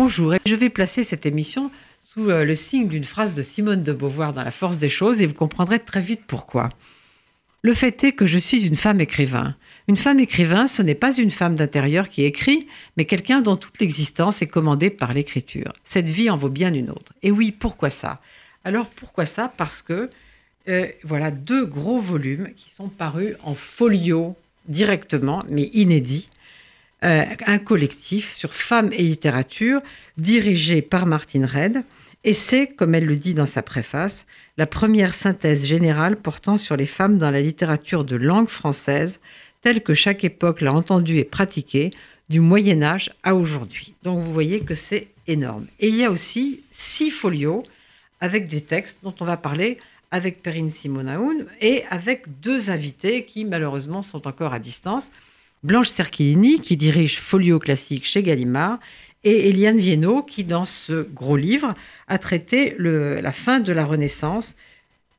Bonjour, je vais placer cette émission sous euh, le signe d'une phrase de Simone de Beauvoir dans La force des choses et vous comprendrez très vite pourquoi. Le fait est que je suis une femme écrivain. Une femme écrivain, ce n'est pas une femme d'intérieur qui écrit, mais quelqu'un dont toute l'existence est commandée par l'écriture. Cette vie en vaut bien une autre. Et oui, pourquoi ça? Alors pourquoi ça? Parce que euh, voilà deux gros volumes qui sont parus en folio directement, mais inédits. Euh, un collectif sur femmes et littérature dirigé par Martine Red. Et c'est, comme elle le dit dans sa préface, la première synthèse générale portant sur les femmes dans la littérature de langue française, telle que chaque époque l'a entendue et pratiquée, du Moyen Âge à aujourd'hui. Donc vous voyez que c'est énorme. Et il y a aussi six folios avec des textes dont on va parler avec Perrine Simonaoun et avec deux invités qui malheureusement sont encore à distance. Blanche Cerchilini qui dirige Folio Classique chez Gallimard et Eliane Viennot qui dans ce gros livre a traité la fin de la Renaissance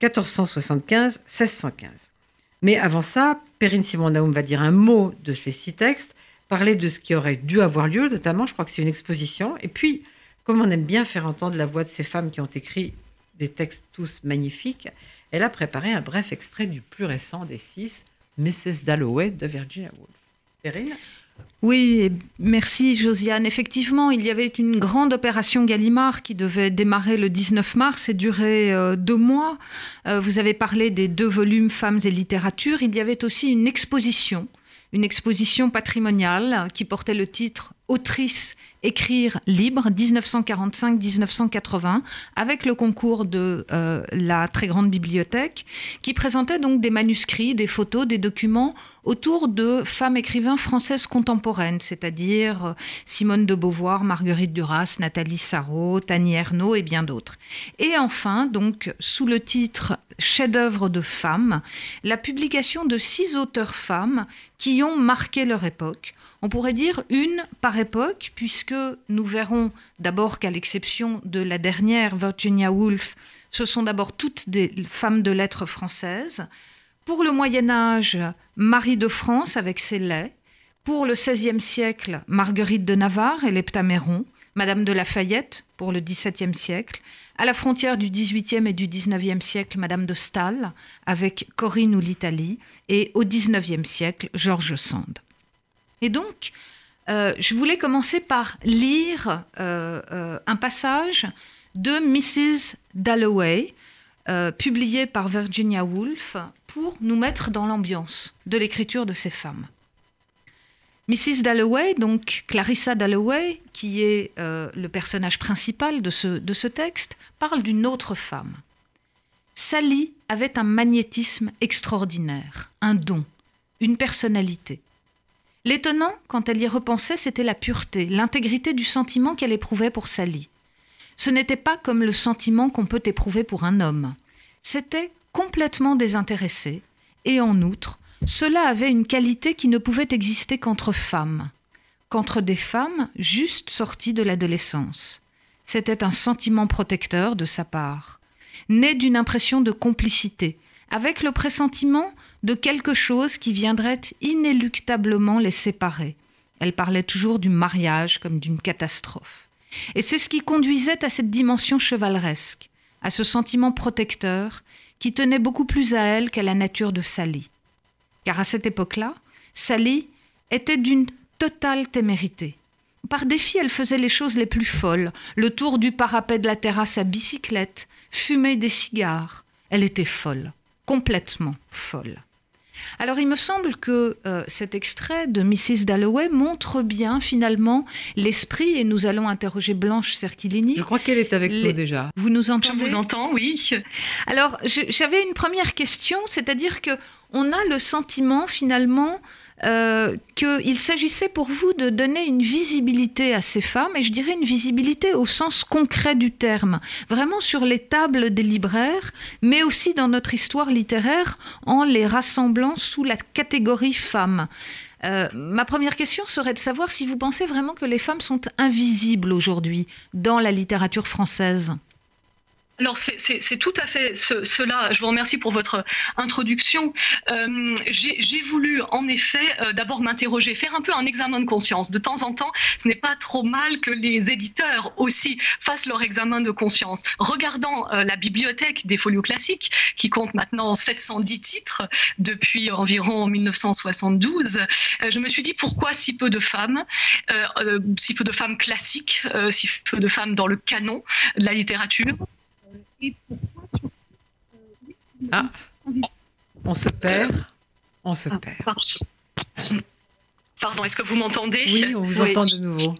1475-1615. Mais avant ça, Perrine Simonaoun va dire un mot de ces six textes, parler de ce qui aurait dû avoir lieu, notamment, je crois que c'est une exposition, et puis, comme on aime bien faire entendre la voix de ces femmes qui ont écrit des textes tous magnifiques, elle a préparé un bref extrait du plus récent des six, Mrs. Dalloway de Virginia Woolf. Oui, merci Josiane. Effectivement, il y avait une grande opération Gallimard qui devait démarrer le 19 mars et durer euh, deux mois. Euh, vous avez parlé des deux volumes Femmes et littérature. Il y avait aussi une exposition, une exposition patrimoniale qui portait le titre Autrice Écrire libre 1945-1980 avec le concours de euh, la très grande bibliothèque qui présentait donc des manuscrits, des photos, des documents autour de femmes écrivains françaises contemporaines, c'est-à-dire euh, Simone de Beauvoir, Marguerite Duras, Nathalie Sarraute, Tani Ernaux et bien d'autres. Et enfin, donc sous le titre Chef-d'œuvre de femmes, la publication de six auteurs femmes qui ont marqué leur époque on pourrait dire une par époque, puisque nous verrons d'abord qu'à l'exception de la dernière, Virginia Woolf, ce sont d'abord toutes des femmes de lettres françaises. Pour le Moyen Âge, Marie de France avec ses laits. Pour le XVIe siècle, Marguerite de Navarre et l'Heptaméron. Madame de Lafayette pour le XVIIe siècle. À la frontière du XVIIIe et du XIXe siècle, Madame de Staël avec Corinne ou l'Italie. Et au XIXe siècle, George Sand. Et donc, euh, je voulais commencer par lire euh, euh, un passage de Mrs. Dalloway, publié par Virginia Woolf, pour nous mettre dans l'ambiance de l'écriture de ces femmes. Mrs. Dalloway, donc Clarissa Dalloway, qui est le personnage principal de ce, de ce texte, parle d'une autre femme. Sally avait un magnétisme extraordinaire, un don, une personnalité. L'étonnant, quand elle y repensait, c'était la pureté, l'intégrité du sentiment qu'elle éprouvait pour Sally. Ce n'était pas comme le sentiment qu'on peut éprouver pour un homme. C'était complètement désintéressé, et en outre, cela avait une qualité qui ne pouvait exister qu'entre femmes, qu'entre des femmes juste sorties de l'adolescence. C'était un sentiment protecteur de sa part, né d'une impression de complicité, avec le pressentiment de quelque chose qui viendrait inéluctablement les séparer. Elle parlait toujours du mariage comme d'une catastrophe. Et c'est ce qui conduisait à cette dimension chevaleresque, à ce sentiment protecteur qui tenait beaucoup plus à elle qu'à la nature de Sally. Car à cette époque-là, Sally était d'une totale témérité. Par défi, elle faisait les choses les plus folles, le tour du parapet de la terrasse à bicyclette, fumer des cigares. Elle était folle, complètement folle. Alors il me semble que euh, cet extrait de Mrs. Dalloway montre bien finalement l'esprit, et nous allons interroger Blanche Cerchilini. Je crois qu'elle est avec nous déjà. Vous nous entendez? Je vous entends, oui. Alors j'avais une première question, c'est-à-dire que on a le sentiment finalement euh, qu'il s'agissait pour vous de donner une visibilité à ces femmes, et je dirais une visibilité au sens concret du terme, vraiment sur les tables des libraires, mais aussi dans notre histoire littéraire, en les rassemblant sous la catégorie femmes. Euh, ma première question serait de savoir si vous pensez vraiment que les femmes sont invisibles aujourd'hui dans la littérature française. Alors c'est tout à fait cela. Je vous remercie pour votre introduction. Euh, j'ai voulu en effet euh, d'abord m'interroger, faire un peu un examen de conscience. De temps en temps, ce n'est pas trop mal que les éditeurs aussi fassent leur examen de conscience. Regardant euh, la bibliothèque des folios classiques, qui compte maintenant 710 titres depuis environ 1972, je me suis dit pourquoi si peu de femmes, si peu de femmes classiques, si peu de femmes dans le canon de la littérature? Ah, on se perd, on se ah, perd. Pardon, est-ce que vous m'entendez? Oui, on vous entend de nouveau.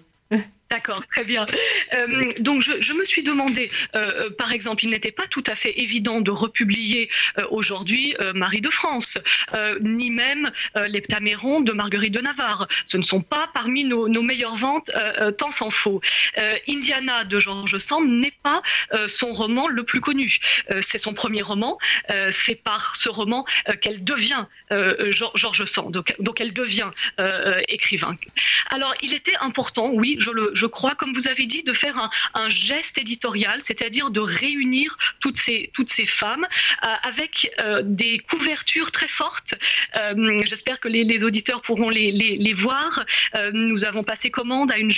D'accord, très bien. Euh, donc je, me suis demandé, euh, euh, par exemple, il n'était pas tout à fait évident de republier aujourd'hui Marie de France, ni même l'Heptaméron de Marguerite de Navarre. Ce ne sont pas parmi nos, meilleures ventes, tant s'en faut. Indiana de George Sand n'est pas son roman le plus connu. c'est son premier roman. c'est par ce roman qu'elle devient George Sand, donc, donc, elle devient écrivain. Alors il était important, oui, je le je crois, comme vous avez dit, de faire un, geste éditorial, c'est-à-dire de réunir toutes ces, femmes euh, avec euh, des couvertures très fortes. Euh, j'espère que les, auditeurs pourront les voir. nous avons passé commande à une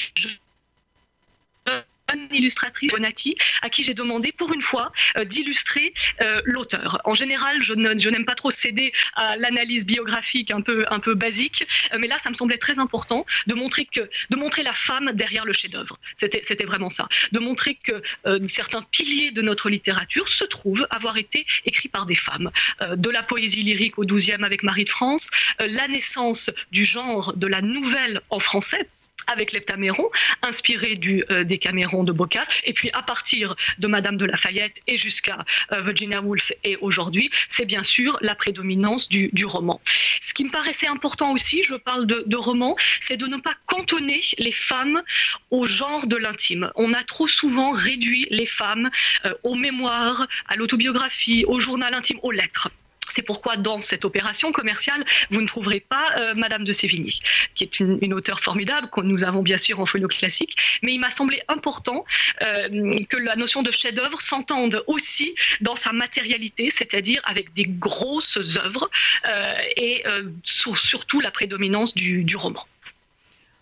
illustratrice, Bonatti, à qui j'ai demandé pour une fois euh, d'illustrer euh, l'auteur. En général, je n'aime pas trop céder à l'analyse biographique un peu, basique, euh, mais là, ça me semblait très important de montrer, que, de montrer la femme derrière le chef-d'œuvre. C'était vraiment ça. De montrer que certains piliers de notre littérature se trouvent avoir été écrits par des femmes. de la poésie lyrique au XIIe avec Marie de France, la naissance du genre de la nouvelle en français avec l'heptaméron, inspiré du euh, Décaméron de Boccace, et puis à partir de Madame de Lafayette et jusqu'à euh, Virginia Woolf et aujourd'hui, c'est bien sûr la prédominance du, roman. Ce qui me paraissait important aussi, je parle de, de roman, c'est de ne pas cantonner les femmes au genre de l'intime. On a trop souvent réduit les femmes euh, aux mémoires, à l'autobiographie, au journal intime, aux lettres. C'est pourquoi dans cette opération commerciale, vous ne trouverez pas euh, Madame de Sévigny, qui est une, auteure formidable que nous avons bien sûr en folio classique, mais il m'a semblé important euh, que la notion de chef-d'œuvre s'entende aussi dans sa matérialité, c'est-à-dire avec des grosses œuvres euh, et surtout la prédominance du, roman.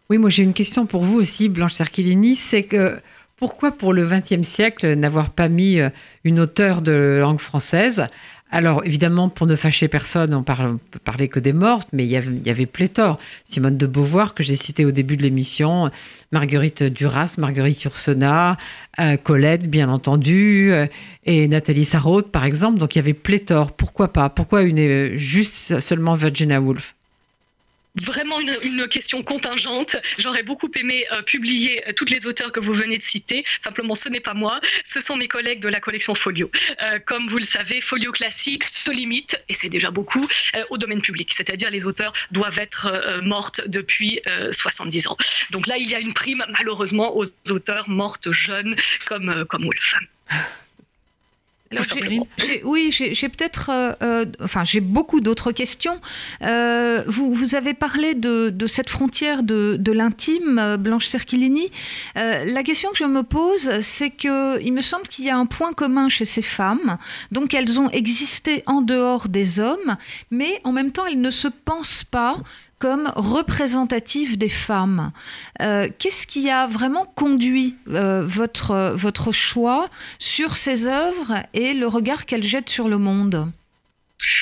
Oui, moi j'ai une question pour vous aussi, Blanche Cerchilini, c'est que pourquoi pour le XXe siècle n'avoir pas mis une auteure de langue française alors, évidemment, pour ne fâcher personne, on parle, peut parler que des mortes, mais il y avait, il y avait pléthore. Simone de Beauvoir, que j'ai cité au début de l'émission, Marguerite Duras, Marguerite Yourcenar, euh, Colette, bien entendu, euh, et Nathalie Sarraute, par exemple. Donc, il y avait pléthore. Pourquoi pas? Pourquoi une, euh, juste seulement Virginia Woolf? Vraiment une, question contingente. J'aurais beaucoup aimé euh, publier euh, toutes les auteurs que vous venez de citer. Simplement, ce n'est pas moi, ce sont mes collègues de la collection Folio. Euh, comme vous le savez, Folio classique se limite, et c'est déjà beaucoup, au domaine public. C'est-à-dire les auteurs doivent être mortes depuis 70 ans. Donc là, il y a une prime, malheureusement, aux auteurs mortes jeunes comme, comme Wolf oui, j'ai peut-être, euh, euh, enfin, j'ai beaucoup d'autres questions. Euh, vous, vous, avez parlé de, de cette frontière de, de l'intime, Blanche Cerchilini. la question que je me pose, c'est que il me semble qu'il y a un point commun chez ces femmes. Donc, elles ont existé en dehors des hommes, mais en même temps, elles ne se pensent pas comme représentative des femmes. Euh, qu'est-ce qui a vraiment conduit euh, votre, votre choix sur ces œuvres et le regard qu'elles jettent sur le monde?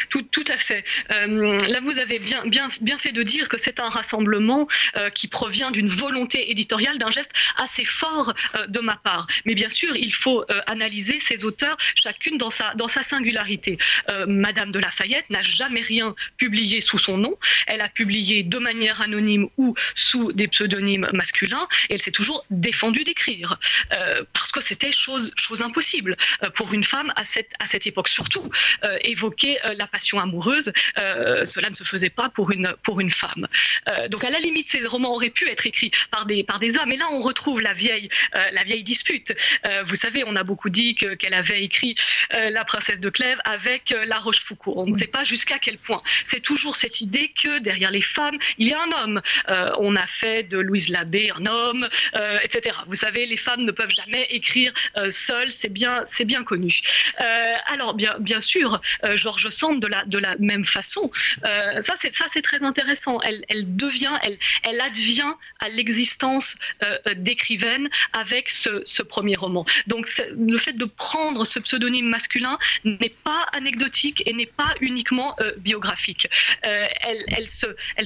Tout, à fait. Euh, là, vous avez bien, bien, bien fait de dire que c'est un rassemblement euh, qui provient d'une volonté éditoriale, d'un geste assez fort euh, de ma part. Mais bien sûr, il faut analyser ces auteurs, chacune dans sa, dans sa singularité. Madame de Lafayette n'a jamais rien publié sous son nom. Elle a publié de manière anonyme ou sous des pseudonymes masculins, et elle s'est toujours défendue d'écrire, parce que c'était chose, chose impossible pour une femme à cette, à cette époque. Surtout évoquer la passion amoureuse, cela ne se faisait pas pour une, pour une femme. donc à la limite, ces romans auraient pu être écrits par des, par des hommes. Et là, on retrouve la vieille, la vieille dispute. vous savez, on a beaucoup dit qu'elle avait écrit La princesse de Clèves avec La Rochefoucauld. On ne sait pas jusqu'à quel point. C'est toujours cette idée que derrière les femmes, il y a un homme. on a fait de Louise Labbé un homme, etc. Vous savez, les femmes ne peuvent jamais écrire seules, c'est bien, c'est bien connu. alors, bien, bien sûr, Georges De la, même façon. c'est, ça, c'est très intéressant. Elle, devient, elle, advient à l'existence d'écrivaine avec ce, premier roman. Donc, le fait de prendre ce pseudonyme masculin n'est pas anecdotique et n'est pas uniquement biographique. elle, elle,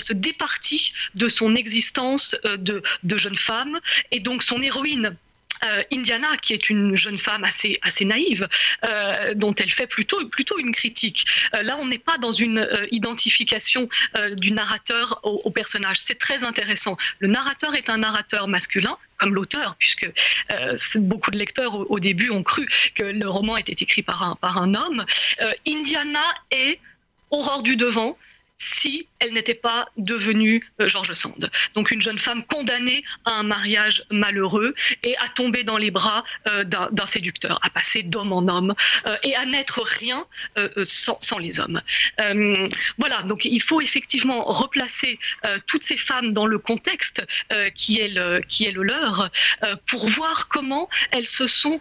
se, départit de son existence de jeune femme et donc son héroïne euh, Indiana, qui est une jeune femme assez, assez naïve, euh, dont elle fait plutôt, plutôt une critique. Euh, là, on n'est pas dans une identification du narrateur au, personnage. C'est très intéressant. Le narrateur est un narrateur masculin, comme l'auteur, puisque beaucoup de lecteurs au, début ont cru que le roman était écrit par un, par un homme. Indiana est Aurore du devant, si elle n'était pas devenue euh, George Sand. Donc une jeune femme condamnée à un mariage malheureux et à tomber dans les bras euh, d'un séducteur, à passer d'homme en homme euh, et à n'être rien sans, les hommes. voilà, donc il faut effectivement replacer toutes ces femmes dans le contexte qui, est le, leur pour voir comment elles se sont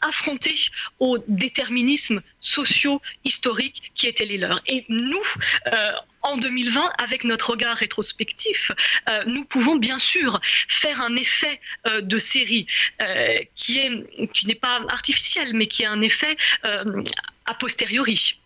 affrontées aux déterminismes sociaux, historiques qui étaient les leurs. Et nous, en 2020, avec notre regard rétrospectif, euh, nous pouvons bien sûr faire un effet euh, de série euh, qui est qui n'est pas artificiel, mais qui est un effet a posteriori.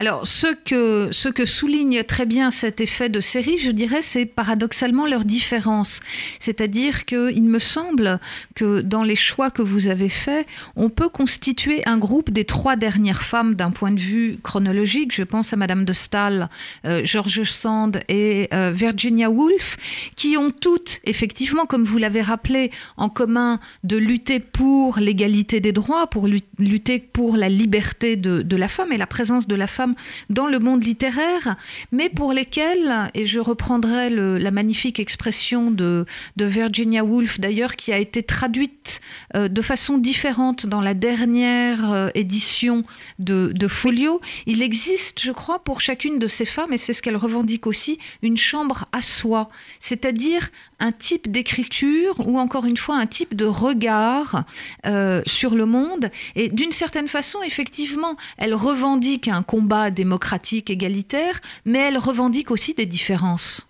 Alors, ce que, souligne très bien cet effet de série, je dirais, c'est paradoxalement leur différence. C'est-à-dire qu'il me semble que dans les choix que vous avez faits, on peut constituer un groupe des trois dernières femmes d'un point de vue chronologique. Je pense à Madame de Stahl, euh, George Sand et euh, Virginia Woolf, qui ont toutes, effectivement, comme vous l'avez rappelé, en commun de lutter pour l'égalité des droits, pour lutter pour la liberté de la femme et la présence de la femme dans le monde littéraire, mais pour lesquels, et je reprendrai la magnifique expression de, Virginia Woolf d'ailleurs, qui a été traduite euh, de façon différente dans la dernière euh, édition de, de Folio, il existe, je crois, pour chacune de ces femmes, et c'est ce qu'elle revendique aussi, une chambre à soi, c'est-à-dire un type d'écriture ou encore une fois un type de regard euh, sur le monde. Et d'une certaine façon, effectivement, elle revendique un combat démocratique, égalitaire, mais elle revendique aussi des différences.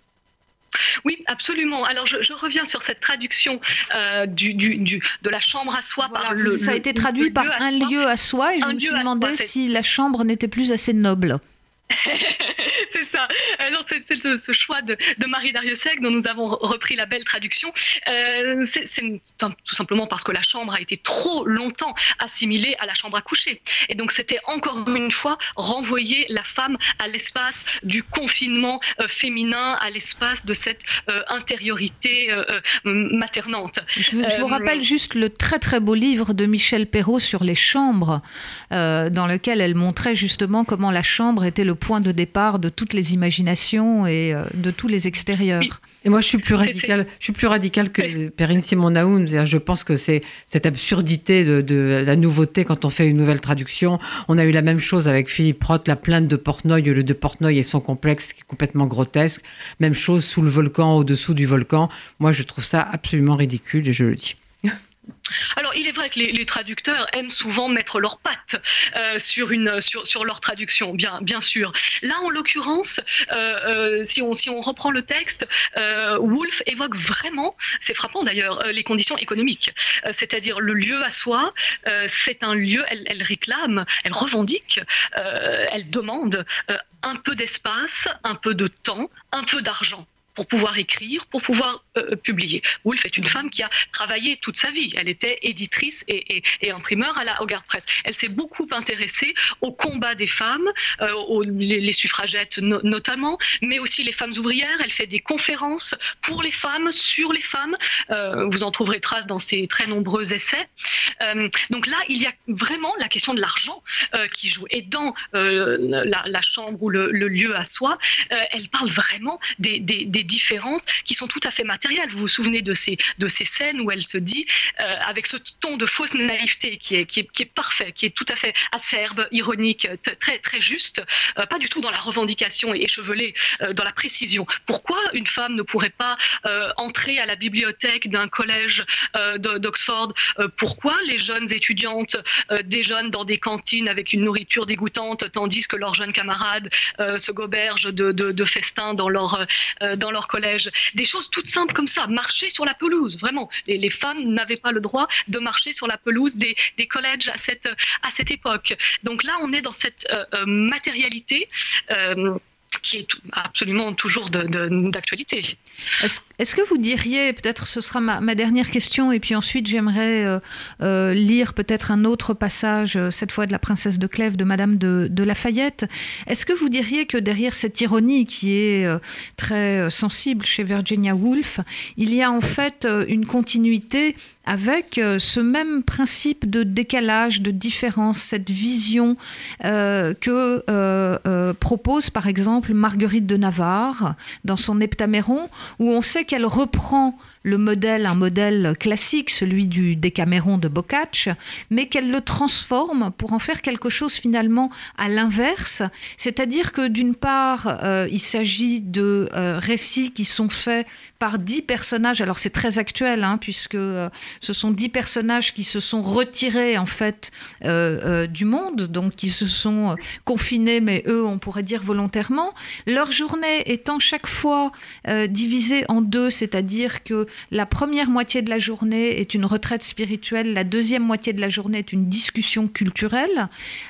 Oui, absolument. Alors, je, reviens sur cette traduction euh, du, du, de la chambre à soi par le. Ça a été traduit par un lieu à soi, et je me suis demandé si la chambre n'était plus assez noble. c'est ça. Alors, euh, c'est ce choix de, Marie Dariussec dont nous avons repris la belle traduction. Euh, c'est tout simplement parce que la chambre a été trop longtemps assimilée à la chambre à coucher. Et donc, c'était encore une fois renvoyer la femme à l'espace du confinement euh, féminin, à l'espace de cette intériorité maternante. Je, vous rappelle juste le très très beau livre de Michel Perrault sur les chambres, dans lequel elle montrait justement comment la chambre était le point de départ de toutes les imaginations et euh, de tous les extérieurs. Et moi, je suis plus radical. Je suis plus radical que Perrine Simon Naoun. Je pense que c'est cette absurdité de, la nouveauté quand on fait une nouvelle traduction. On a eu la même chose avec Philippe Roth, la plainte de Portnoy, le de Portnoy et son complexe qui est complètement grotesque. Même chose sous le volcan, au-dessous du volcan. Moi, je trouve ça absolument ridicule et je le dis. Alors, il est vrai que les, traducteurs aiment souvent mettre leurs pattes euh, sur, leur traduction, bien, sûr. Là, en l'occurrence, euh, euh, si, on, reprend le texte, Wolf évoque vraiment, c'est frappant d'ailleurs, les conditions économiques. C'est-à-dire le lieu à soi, c'est un lieu, elle, réclame, elle revendique, elle demande un peu d'espace, un peu de temps, un peu d'argent pour pouvoir écrire, pour pouvoir euh, publier. Woolf est une femme qui a travaillé toute sa vie. Elle était éditrice et, imprimeur à la Hogarth Press. Elle s'est beaucoup intéressée au combat des femmes, aux, les, suffragettes notamment, mais aussi les femmes ouvrières. Elle fait des conférences pour les femmes, sur les femmes. vous en trouverez trace dans ses très nombreux essais. donc là, il y a vraiment la question de l'argent qui joue. Et dans la, chambre ou le, lieu à soi, elle parle vraiment des, différences qui sont tout à fait matérielles. Vous vous souvenez de ces, de ces scènes où elle se dit, euh, avec ce ton de fausse naïveté qui est, qui est, parfait, qui est tout à fait acerbe, ironique, très, très juste, euh, pas du tout dans la revendication et échevelée, euh, dans la précision. Pourquoi une femme ne pourrait pas entrer à la bibliothèque d'un collège d'Oxford Pourquoi les jeunes étudiantes déjeunent dans des cantines avec une nourriture dégoûtante tandis que leurs jeunes camarades se gobergent de, de, festins dans leur, dans leur collège. Des choses toutes simples comme ça, marcher sur la pelouse, vraiment. Les, femmes n'avaient pas le droit de marcher sur la pelouse des, des, collèges à cette, à cette époque. Donc là, on est dans cette euh, euh, matérialité qui est absolument toujours d'actualité. Est-ce que vous diriez, peut-être ce sera ma, dernière question, et puis ensuite j'aimerais euh, euh, lire peut-être un autre passage, euh, cette fois de la princesse de Clèves, de Madame de, de Lafayette. Est-ce que vous diriez que derrière cette ironie qui est très sensible chez Virginia Woolf, il y a en fait une continuité avec euh, ce même principe de décalage, de différence, cette vision euh, que euh, propose par exemple Marguerite de Navarre dans son Heptaméron, où on sait qu'elle reprend le modèle, un modèle classique, celui du Décaméron de Boccace, mais qu'elle le transforme pour en faire quelque chose finalement à l'inverse. C'est-à-dire que d'une part, il s'agit de récits qui sont faits par dix personnages. Alors c'est très actuel, hein, puisque ce sont dix personnages qui se sont retirés en fait du monde, donc qui se sont confinés, mais eux, on pourrait dire volontairement. Leur journée étant chaque fois divisée en deux, c'est-à-dire que la première moitié de la journée est une retraite spirituelle, la deuxième moitié de la journée est une discussion culturelle,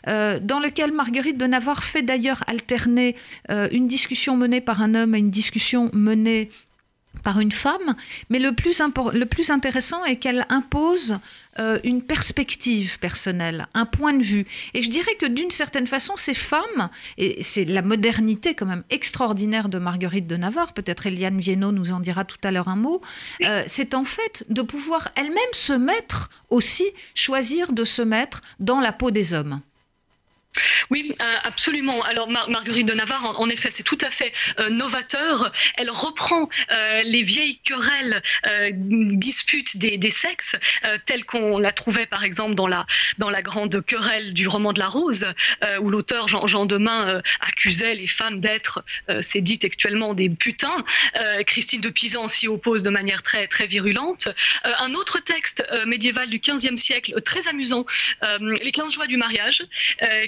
euh, dans lequel Marguerite de Navarre fait d'ailleurs alterner euh, une discussion menée par un homme et une discussion menée par une femme, mais le plus, le plus intéressant est qu'elle impose euh, une perspective personnelle, un point de vue. Et je dirais que d'une certaine façon, ces femmes, et c'est la modernité quand même extraordinaire de Marguerite de Navarre, peut-être Eliane Viennot nous en dira tout à l'heure un mot, euh, c'est en fait de pouvoir elle-même se mettre aussi, choisir de se mettre dans la peau des hommes. Oui, euh, absolument. Alors Marguerite de Navarre, en, effet, c'est tout à fait euh, novateur. Elle reprend euh, les vieilles querelles, disputes des, sexes, telles qu'on la trouvait par exemple dans la, dans la grande querelle du roman de la Rose, où l'auteur Jean, Jean Demain accusait les femmes d'être, c'est dit textuellement, des putains. Christine de Pisan s'y oppose de manière très, très virulente. un autre texte médiéval du XVe siècle, très amusant, Les 15 joies du mariage,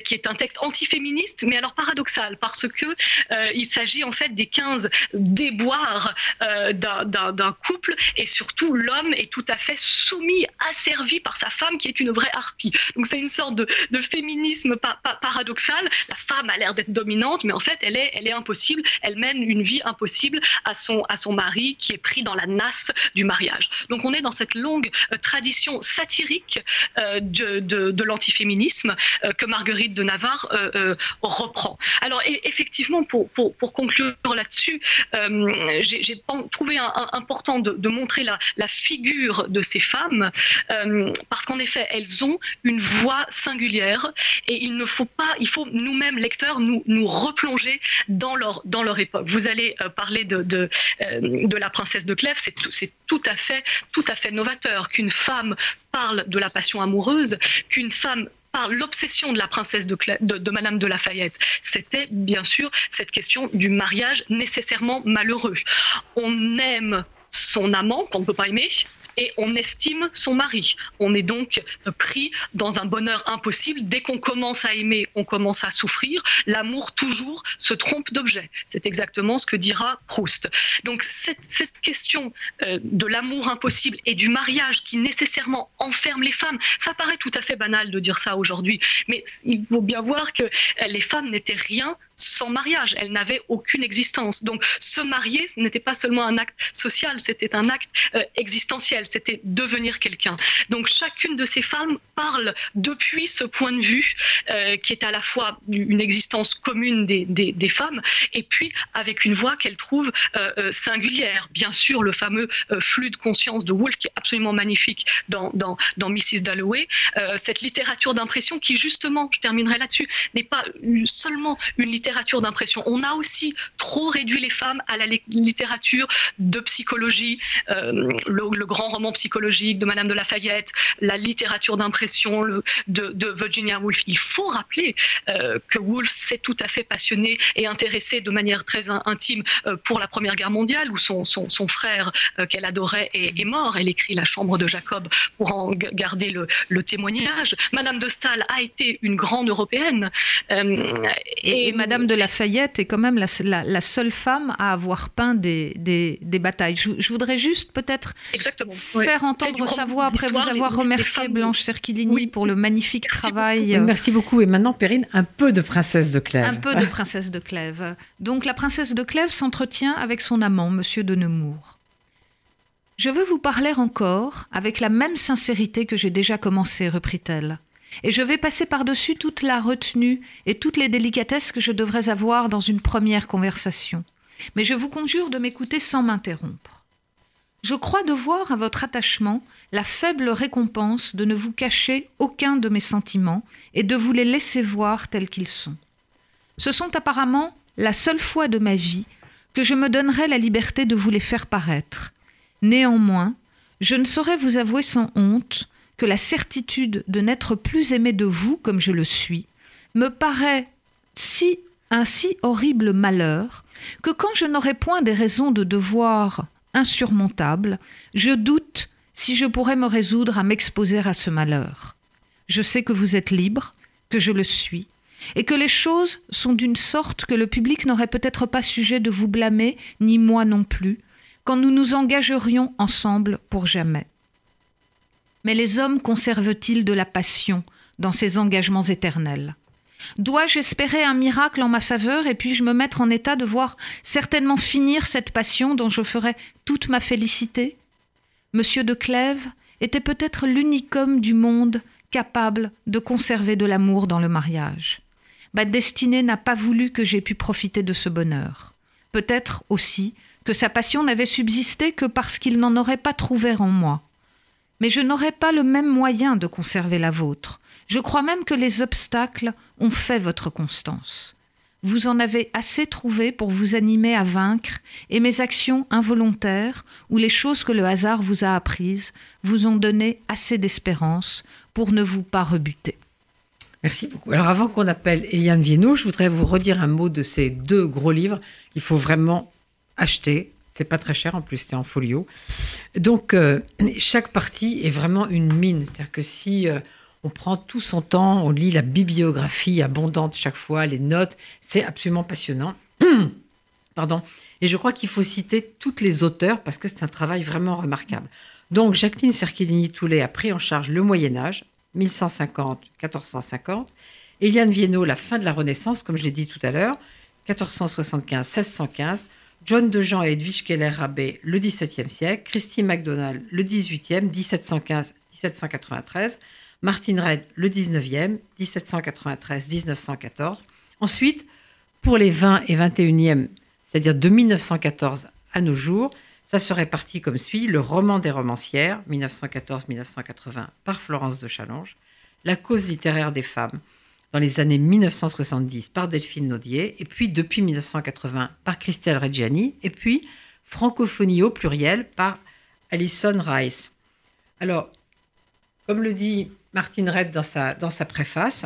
qui est un texte antiféministe, mais alors paradoxal, parce que euh, il s'agit en fait des 15 déboires euh, d'un couple, et surtout l'homme est tout à fait soumis, asservi par sa femme, qui est une vraie harpie. Donc c'est une sorte de, féminisme paradoxal. La femme a l'air d'être dominante, mais en fait elle est, impossible. Elle mène une vie impossible à son, à son mari, qui est pris dans la nasse du mariage. Donc on est dans cette longue euh, tradition satirique de, de, l'antiféminisme que Marguerite de Navarre euh, euh, reprend. Alors effectivement, pour, pour, conclure là-dessus, euh, j'ai trouvé important de, montrer la, la, figure de ces femmes, parce qu'en effet, elles ont une voix singulière et il ne faut pas, il faut nous-mêmes, lecteurs, nous, nous replonger dans leur, dans leur époque. Vous allez parler de, de, de la princesse de Clèves, c'est tout à fait, tout à fait novateur qu'une femme parle de la passion amoureuse, qu'une femme par l'obsession de la princesse de, de, Madame de Lafayette. C'était bien sûr cette question du mariage nécessairement malheureux. On aime son amant qu'on ne peut pas aimer, et on estime son mari. On est donc pris dans un bonheur impossible. Dès qu'on commence à aimer, on commence à souffrir. L'amour toujours se trompe d'objet. C'est exactement ce que dira Proust. Donc cette, question euh, de l'amour impossible et du mariage qui nécessairement enferme les femmes, ça paraît tout à fait banal de dire ça aujourd'hui, mais il faut bien voir que les femmes n'étaient rien sans mariage. Elle n'avait aucune existence. Donc se marier n'était pas seulement un acte social, c'était un acte euh, existentiel, c'était devenir quelqu'un. Donc chacune de ces femmes parle depuis ce point de vue euh, qui est à la fois une existence commune des, femmes et puis avec une voix qu'elle trouve euh, singulière. Bien sûr, le fameux flux de conscience de Woolf qui est absolument magnifique dans, dans, dans Mrs. Dalloway, cette littérature d'impression qui justement, je terminerai là-dessus, n'est pas seulement une littérature d'impression. On a aussi trop réduit les femmes à la littérature de psychologie, euh, le, grand roman psychologique de Madame de Lafayette, la littérature d'impression de, Virginia Woolf. Il faut rappeler euh, que Woolf s'est tout à fait passionné et intéressé de manière très intime euh, pour la Première Guerre mondiale, où son, frère qu'elle adorait est, mort. Elle écrit La Chambre de Jacob pour en garder le, témoignage. Madame de Staël a été une grande européenne. et, Madame de Lafayette est quand même la, seule femme à avoir peint des, des, batailles. Je, voudrais juste peut-être faire entendre sa voix après vous avoir remercié Blanche Cerchilini pour le magnifique travail. Merci beaucoup. Et maintenant, Perrine, un peu de princesse de Clèves. Un peu de princesse de Clèves. Donc la princesse de Clèves s'entretient avec son amant, Monsieur de Nemours. Je veux vous parler encore avec la même sincérité que j'ai déjà commencé, reprit-elle et je vais passer par-dessus toute la retenue et toutes les délicatesses que je devrais avoir dans une première conversation. Mais je vous conjure de m'écouter sans m'interrompre. Je crois devoir à votre attachement la faible récompense de ne vous cacher aucun de mes sentiments et de vous les laisser voir tels qu'ils sont. Ce sont apparemment la seule fois de ma vie que je me donnerai la liberté de vous les faire paraître. Néanmoins, je ne saurais vous avouer sans honte la certitude de n'être plus aimé de vous comme je le suis me paraît si un si horrible malheur que quand je n'aurai point des raisons de devoir insurmontables, je doute si je pourrais me résoudre à m'exposer à ce malheur. Je sais que vous êtes libre, que je le suis, et que les choses sont d'une sorte que le public n'aurait peut-être pas sujet de vous blâmer, ni moi non plus, quand nous nous engagerions ensemble pour jamais. Mais les hommes conservent-ils de la passion dans ces engagements éternels? Dois-je espérer un miracle en ma faveur et puis-je me mettre en état de voir certainement finir cette passion dont je ferai toute ma félicité? Monsieur de Clèves était peut-être l'unique homme du monde capable de conserver de l'amour dans le mariage. Ma destinée n'a pas voulu que j'aie pu profiter de ce bonheur. Peut-être aussi que sa passion n'avait subsisté que parce qu'il n'en aurait pas trouvé en moi mais je n'aurai pas le même moyen de conserver la vôtre. Je crois même que les obstacles ont fait votre constance. Vous en avez assez trouvé pour vous animer à vaincre, et mes actions involontaires, ou les choses que le hasard vous a apprises, vous ont donné assez d'espérance pour ne vous pas rebuter. Merci beaucoup. Alors avant qu'on appelle Eliane Viennot, je voudrais vous redire un mot de ces deux gros livres qu'il faut vraiment acheter c'est pas très cher en plus, c'est en folio. Donc euh, chaque partie est vraiment une mine. C'est-à-dire que si euh, on prend tout son temps, on lit la bibliographie abondante chaque fois, les notes, c'est absolument passionnant. Pardon. Et je crois qu'il faut citer toutes les auteurs parce que c'est un travail vraiment remarquable. Donc Jacqueline Cerchilini-Toulet a pris en charge le Moyen Âge, 1150-1450. Eliane Viennot, la fin de la Renaissance, comme je l'ai dit tout à l'heure, 1475-1615. John de Jean et Edwige Keller-Rabé le XVIIe siècle, Christine MacDonald le XVIIIe, 1715-1793, Martin Reid le XIXe, 1793-1914. Ensuite, pour les 20 et 21e, c'est-à-dire de 1914 à nos jours, ça serait parti comme suit le roman des romancières, 1914-1980, par Florence de Challonge, La cause littéraire des femmes, dans les années 1970 par Delphine Naudier, et puis depuis 1980 par Christelle Reggiani, et puis Francophonie au pluriel par Alison Rice. Alors, comme le dit Martine Red dans sa, dans sa préface,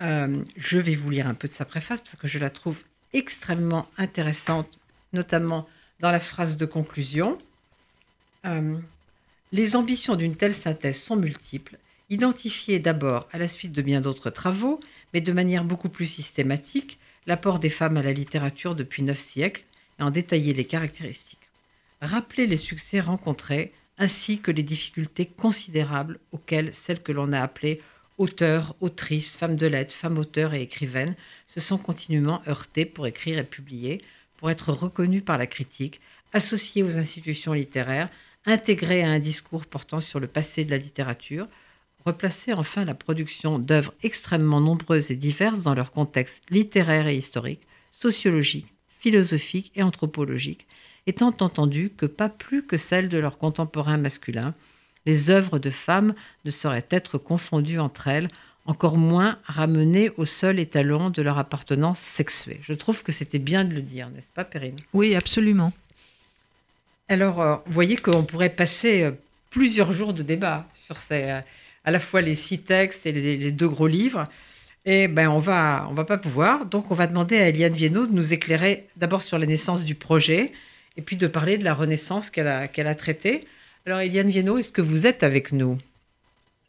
euh, je vais vous lire un peu de sa préface parce que je la trouve extrêmement intéressante, notamment dans la phrase de conclusion. Euh, les ambitions d'une telle synthèse sont multiples identifier d'abord, à la suite de bien d'autres travaux, mais de manière beaucoup plus systématique, l'apport des femmes à la littérature depuis neuf siècles et en détailler les caractéristiques. Rappeler les succès rencontrés ainsi que les difficultés considérables auxquelles celles que l'on a appelées auteurs, autrices, femmes de lettres, femmes auteurs et écrivaines se sont continuellement heurtés pour écrire et publier, pour être reconnus par la critique, associés aux institutions littéraires, intégrés à un discours portant sur le passé de la littérature, replacer enfin la production d'œuvres extrêmement nombreuses et diverses dans leur contexte littéraire et historique, sociologique, philosophique et anthropologique, étant entendu que pas plus que celles de leurs contemporains masculins, les œuvres de femmes ne sauraient être confondues entre elles, encore moins ramenées au seul étalon de leur appartenance sexuée. Je trouve que c'était bien de le dire, n'est-ce pas, Perrine? Oui, absolument. Alors, euh, vous voyez qu'on pourrait passer euh, plusieurs jours de débat sur ces, euh, à la fois les six textes et les, deux gros livres. Et ben, on va, on va pas pouvoir. Donc, on va demander à Eliane Viennot de nous éclairer d'abord sur la naissance du projet et puis de parler de la renaissance qu'elle a, qu'elle a traitée. Alors, Eliane Viennot, est-ce que vous êtes avec nous?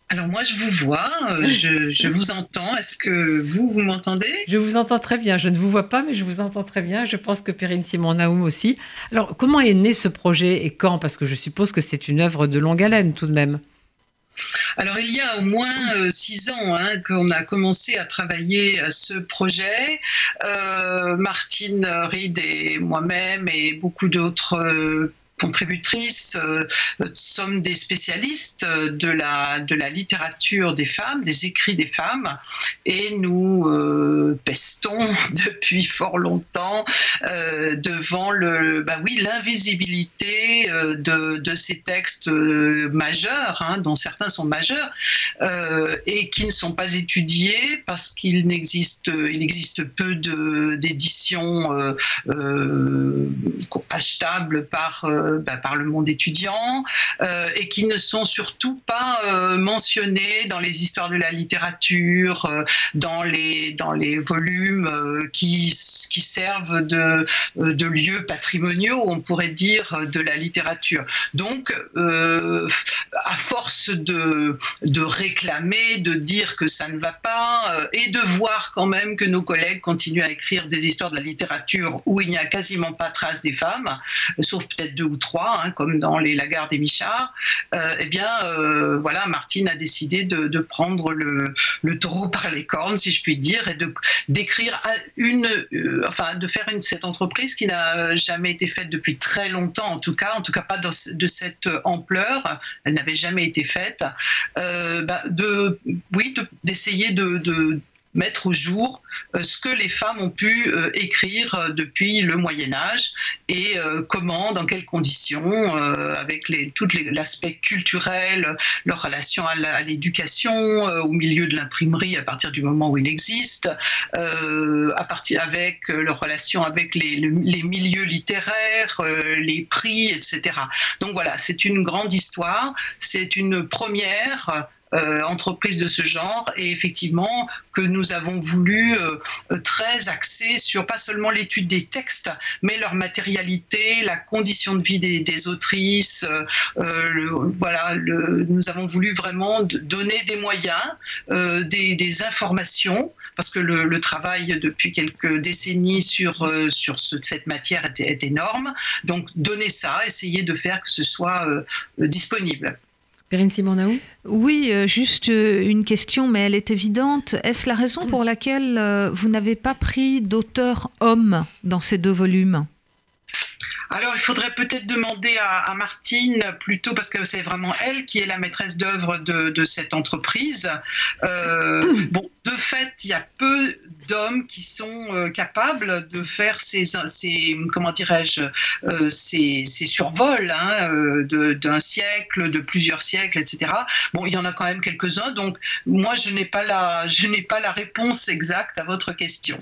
Alors moi, je vous vois, euh, je, vous entends. Est-ce que vous, vous m'entendez? Je vous entends très bien. Je ne vous vois pas, mais je vous entends très bien. Je pense que Perrine Simon Naoum aussi. Alors, comment est né ce projet et quand? Parce que je suppose que c'est une œuvre de longue haleine tout de même. Alors il y a au moins euh, six ans hein, qu'on a commencé à travailler à ce projet. Euh, Martine Reed et moi-même et beaucoup d'autres contributrices euh, sommes des spécialistes de la, de la littérature des femmes, des écrits des femmes, et nous euh, pestons depuis fort longtemps euh, devant le, bah oui, l'invisibilité de, de, ces textes majeurs, hein, dont certains sont majeurs, et qui ne sont pas étudiés parce qu'il n'existe, il existe peu d'éditions achetables par euh, bah, par le monde étudiant euh, et qui ne sont surtout pas euh, mentionnés dans les histoires de la littérature, dans les dans les volumes qui qui servent de de lieux patrimoniaux, on pourrait dire, de la littérature. Donc, à force de de réclamer, de dire que ça ne va pas et de voir quand même que nos collègues continuent à écrire des histoires de la littérature où il n'y a quasiment pas trace des femmes, sauf peut-être deux ou trois, hein, comme dans les Lagarde et Michard, euh, eh bien, euh, voilà, Martine a décidé de, prendre le, taureau par les cornes, si je puis dire, et de d'écrire une, euh, enfin, de faire cette entreprise qui n'a jamais été faite depuis très longtemps, en tout cas, en tout cas pas de cette ampleur, elle n'avait jamais été faite, bah, oui, d'essayer de mettre au jour euh, ce que les femmes ont pu euh, écrire euh, depuis le Moyen Âge et comment, dans quelles conditions, avec les, tout l'aspect culturel, leur relation à l'éducation, au milieu de l'imprimerie à partir du moment où il existe, avec leur relation avec les milieux littéraires, les prix, etc. Donc voilà, c'est une grande histoire, c'est une première euh, entreprises de ce genre et effectivement que nous avons voulu euh, très axer sur pas seulement l'étude des textes mais leur matérialité, la condition de vie des, autrices. Euh, voilà, nous avons voulu vraiment donner des moyens, des, informations parce que le, travail depuis quelques décennies sur, sur cette matière est, énorme. Donc donner ça, essayer de faire que ce soit disponible. Perrine Simonaou Oui, euh, juste euh, une question, mais elle est évidente. Est-ce la raison pour laquelle euh, vous n'avez pas pris d'auteur homme dans ces deux volumes? Alors, il faudrait peut-être demander à, Martine plutôt, parce que c'est vraiment elle qui est la maîtresse d'œuvre de, cette entreprise. Euh, bon, de fait, il y a peu d'hommes qui sont euh, capables de faire ces, comment dirais-je, euh, ces, survols hein, d'un siècle, de plusieurs siècles, etc. Bon, il y en a quand même quelques-uns. Donc, moi, je n'ai pas la réponse exacte à votre question.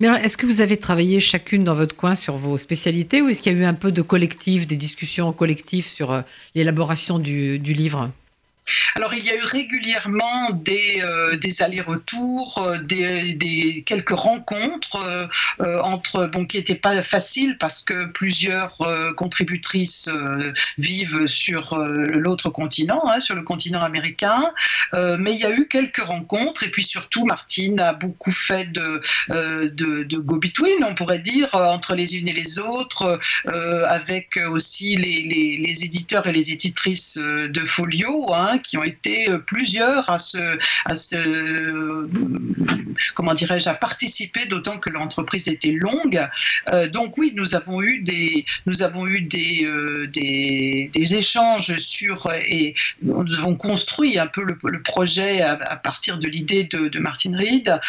Mais est-ce que vous avez travaillé chacune dans votre coin sur vos spécialités ou est-ce qu'il y a eu un peu de collectif, des discussions collectives sur euh, l'élaboration du, livre? Alors il y a eu régulièrement des, euh, allers-retours, euh, des, quelques rencontres entre bon qui n'étaient pas faciles parce que plusieurs contributrices vivent sur l'autre continent, hein, sur le continent américain, mais il y a eu quelques rencontres et puis surtout Martine a beaucoup fait de, go-between, on pourrait dire, entre les unes et les autres, avec aussi les, les, éditeurs et les éditrices de Folio, hein, qui ont été plusieurs à se, à se comment dirais-je, à participer, d'autant que l'entreprise était longue. donc oui, nous avons eu des, nous avons eu des, des, des, échanges sur et nous avons construit un peu le, projet à, partir de l'idée de, de, Martine Reed,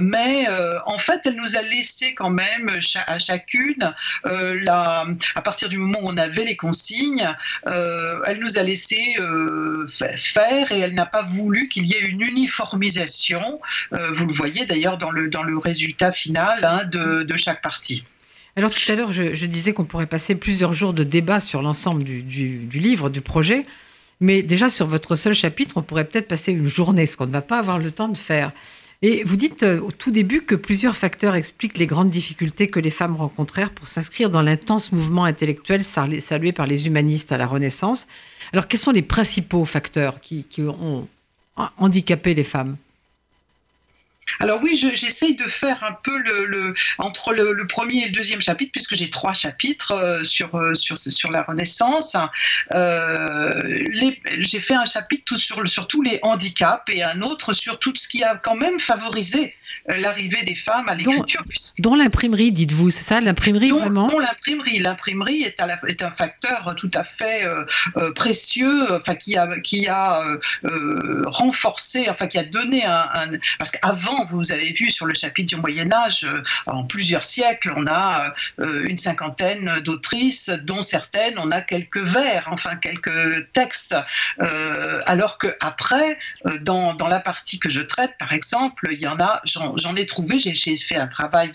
mais en fait, elle nous a laissé quand même à chacune la, à partir du moment où on avait les consignes, euh, elle nous a laissé euh, faire et elle n'a pas voulu qu'il y ait une uniformisation. Euh, vous le voyez d'ailleurs dans le, dans le résultat final hein, de, chaque partie. Alors tout à l'heure, je, disais qu'on pourrait passer plusieurs jours de débat sur l'ensemble du, du, livre, du projet, mais déjà sur votre seul chapitre, on pourrait peut-être passer une journée, ce qu'on ne va pas avoir le temps de faire. Et vous dites euh, au tout début que plusieurs facteurs expliquent les grandes difficultés que les femmes rencontrèrent pour s'inscrire dans l'intense mouvement intellectuel salué par les humanistes à la Renaissance. Alors quels sont les principaux facteurs qui ont handicapé les femmes? Alors oui, j'essaye de faire un peu le, entre le, premier et le deuxième chapitre, puisque j'ai trois chapitres euh, sur, euh, sur, sur la Renaissance. Euh, j'ai fait un chapitre sur, sur tous les handicaps et un autre sur tout ce qui a quand même favorisé l'arrivée des femmes à l'écriture. Dont, l'imprimerie, dites-vous, c'est ça, l'imprimerie vraiment Dont l'imprimerie. L'imprimerie est, est, un facteur tout à fait précieux, enfin qui a, qui a renforcé, enfin qui a donné un, un parce qu'avant vous avez vu sur le chapitre du Moyen Âge, euh, en plusieurs siècles, on a euh, une cinquantaine d'autrices, dont certaines, on a quelques vers, enfin quelques textes. Euh, alors que après, dans, dans, la partie que je traite, par exemple, il y en a, j'en ai trouvé, j'ai fait un travail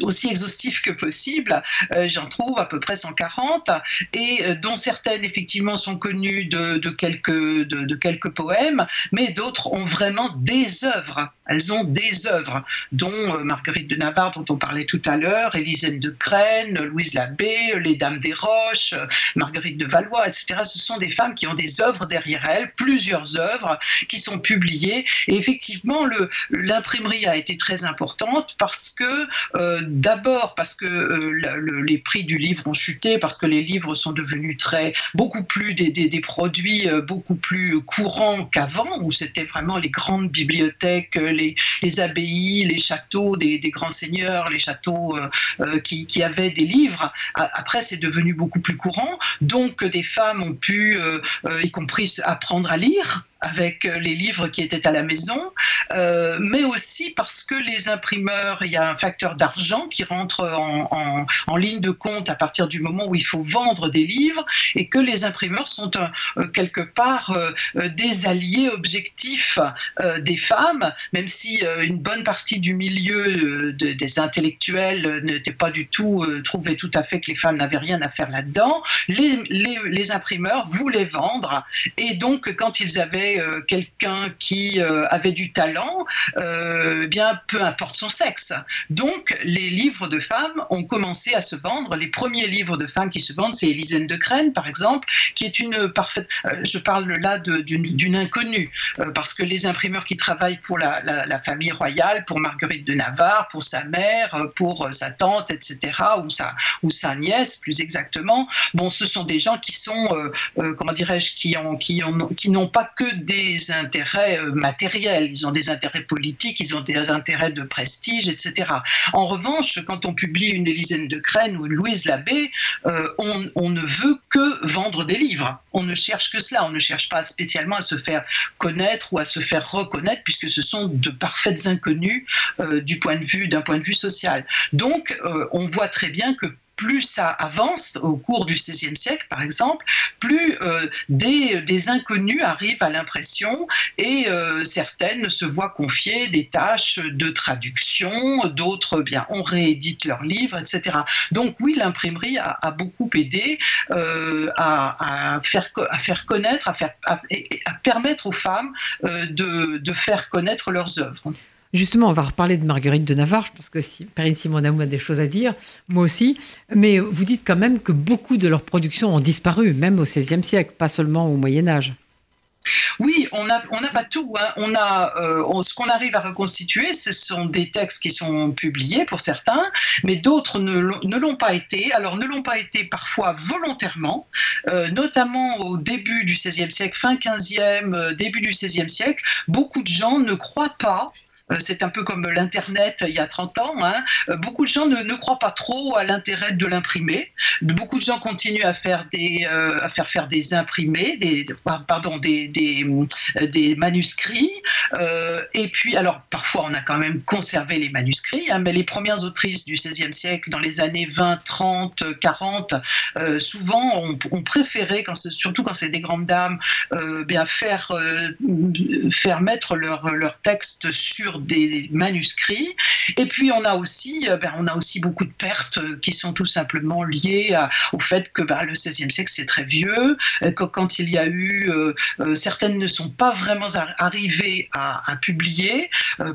aussi exhaustif que possible, j'en trouve à peu près 140, et dont certaines effectivement sont connues de, quelques, de quelques poèmes, mais d'autres ont vraiment des œuvres are elles ont des œuvres, dont euh, Marguerite de Navarre, dont on parlait tout à l'heure, Élisène de Crène, Louise Labbé, Les Dames des Roches, euh, Marguerite de Valois, etc. Ce sont des femmes qui ont des œuvres derrière elles, plusieurs œuvres qui sont publiées. Et effectivement, l'imprimerie a été très importante parce que, euh, d'abord, parce que les prix du livre ont chuté, parce que les livres sont devenus très, beaucoup plus des, des produits beaucoup plus courants qu'avant, où c'était vraiment les grandes bibliothèques les, abbayes, les châteaux des, grands seigneurs, les châteaux euh, euh, qui, avaient des livres. Après, c'est devenu beaucoup plus courant. Donc, des femmes ont pu, euh, y compris, apprendre à lire avec euh, les livres qui étaient à la maison, euh, mais aussi parce que les imprimeurs, il y a un facteur d'argent qui rentre en, ligne de compte à partir du moment où il faut vendre des livres, et que les imprimeurs sont euh, quelque part des alliés objectifs des femmes, même si une bonne partie du milieu des intellectuels n'était pas du tout, trouvait tout à fait que les femmes n'avaient rien à faire là-dedans, les imprimeurs voulaient vendre, et donc quand ils avaient euh, quelqu'un qui euh, avait du talent, euh, bien peu importe son sexe. Donc les livres de femmes ont commencé à se vendre. Les premiers livres de femmes qui se vendent, c'est Élisène de Crène, par exemple, qui est une parfaite. je parle là d'une inconnue, parce que les imprimeurs qui travaillent pour la, famille royale, pour Marguerite de Navarre, pour sa mère, pour sa tante, etc., ou sa, nièce, plus exactement, bon, ce sont des gens qui sont, comment dirais-je, qui n'ont pas que des intérêts euh, matériels, ils ont des intérêts politiques, ils ont des intérêts de prestige, etc. En revanche, quand on publie une Élisène de Crène ou une Louise Labbé, euh, on, ne veut que vendre des livres. On ne cherche que cela. On ne cherche pas spécialement à se faire connaître ou à se faire reconnaître, puisque ce sont de parfaites inconnues euh, du point de vue d'un point de vue social. Donc, on voit très bien que plus ça avance au cours du XVIe siècle, par exemple, plus euh, des, des, inconnus arrivent à l'impression et euh, certaines se voient confier des tâches de traduction, d'autres, bien, on réédite leurs livres, etc. Donc oui, l'imprimerie a, beaucoup aidé euh, à, faire, à faire connaître, à, faire, à, permettre aux femmes de, de faire connaître leurs œuvres. Justement, on va reparler de Marguerite de Navarre. Je pense que si Perrine Simonaou a des choses à dire, moi aussi. Mais vous dites quand même que beaucoup de leurs productions ont disparu, même au XVIe siècle, pas seulement au Moyen Âge. Oui, on n'a on pas tout. Hein. On a, euh, ce qu'on arrive à reconstituer, ce sont des textes qui sont publiés pour certains, mais d'autres ne l'ont pas été. Alors ne l'ont pas été parfois volontairement, euh, notamment au début du XVIe siècle, fin XVe, début du XVIe siècle. Beaucoup de gens ne croient pas euh, c'est un peu comme l'Internet il y a 30 ans. Hein. Euh, beaucoup de gens ne, croient pas trop à l'intérêt de l'imprimer. Beaucoup de gens continuent à faire, des, euh, à faire faire des imprimés, des, pardon, des, des, manuscrits. et puis, alors, parfois, on a quand même conservé les manuscrits, hein, mais les premières autrices du XVIe siècle, dans les années 20, 30, 40, souvent, ont préféré, quand surtout quand c'est des grandes dames, bien faire, faire mettre leur, leur texte sur des manuscrits. Et puis on a aussi, euh, ben, on a aussi beaucoup de pertes euh, qui sont tout simplement liées au fait que ben, le XVIe siècle c'est très vieux, euh, que quand il y a eu, certaines ne sont pas vraiment arrivées à publier.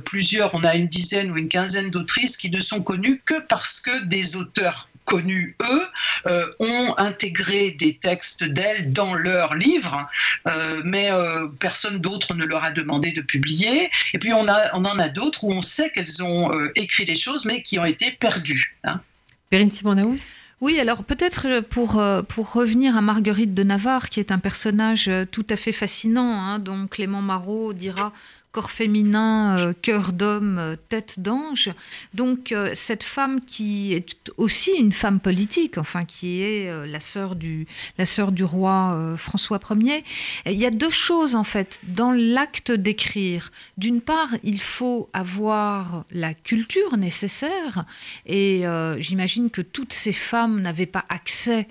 plusieurs, on a une dizaine ou une quinzaine d'autrices qui ne sont connues que parce que des auteurs connus, eux, euh, ont intégré des textes d'elles dans leurs livres, euh, mais euh, personne d'autre ne leur a demandé de publier. Et puis on, a, on en a d'autres où on sait qu'elles ont écrit des choses, mais qui ont été perdues. Hein. Perrine Simonaou? Oui, alors peut-être pour, pour revenir à Marguerite de Navarre, qui est un personnage tout à fait fascinant, hein, dont Clément Marot dira corps féminin, euh, cœur d'homme, euh, tête d'ange. Donc euh, cette femme qui est aussi une femme politique, enfin qui est la sœur du, la sœur du roi François Ier. Il y a deux choses en fait dans l'acte d'écrire. D'une part, il faut avoir la culture nécessaire et j'imagine que toutes ces femmes n'avaient pas accès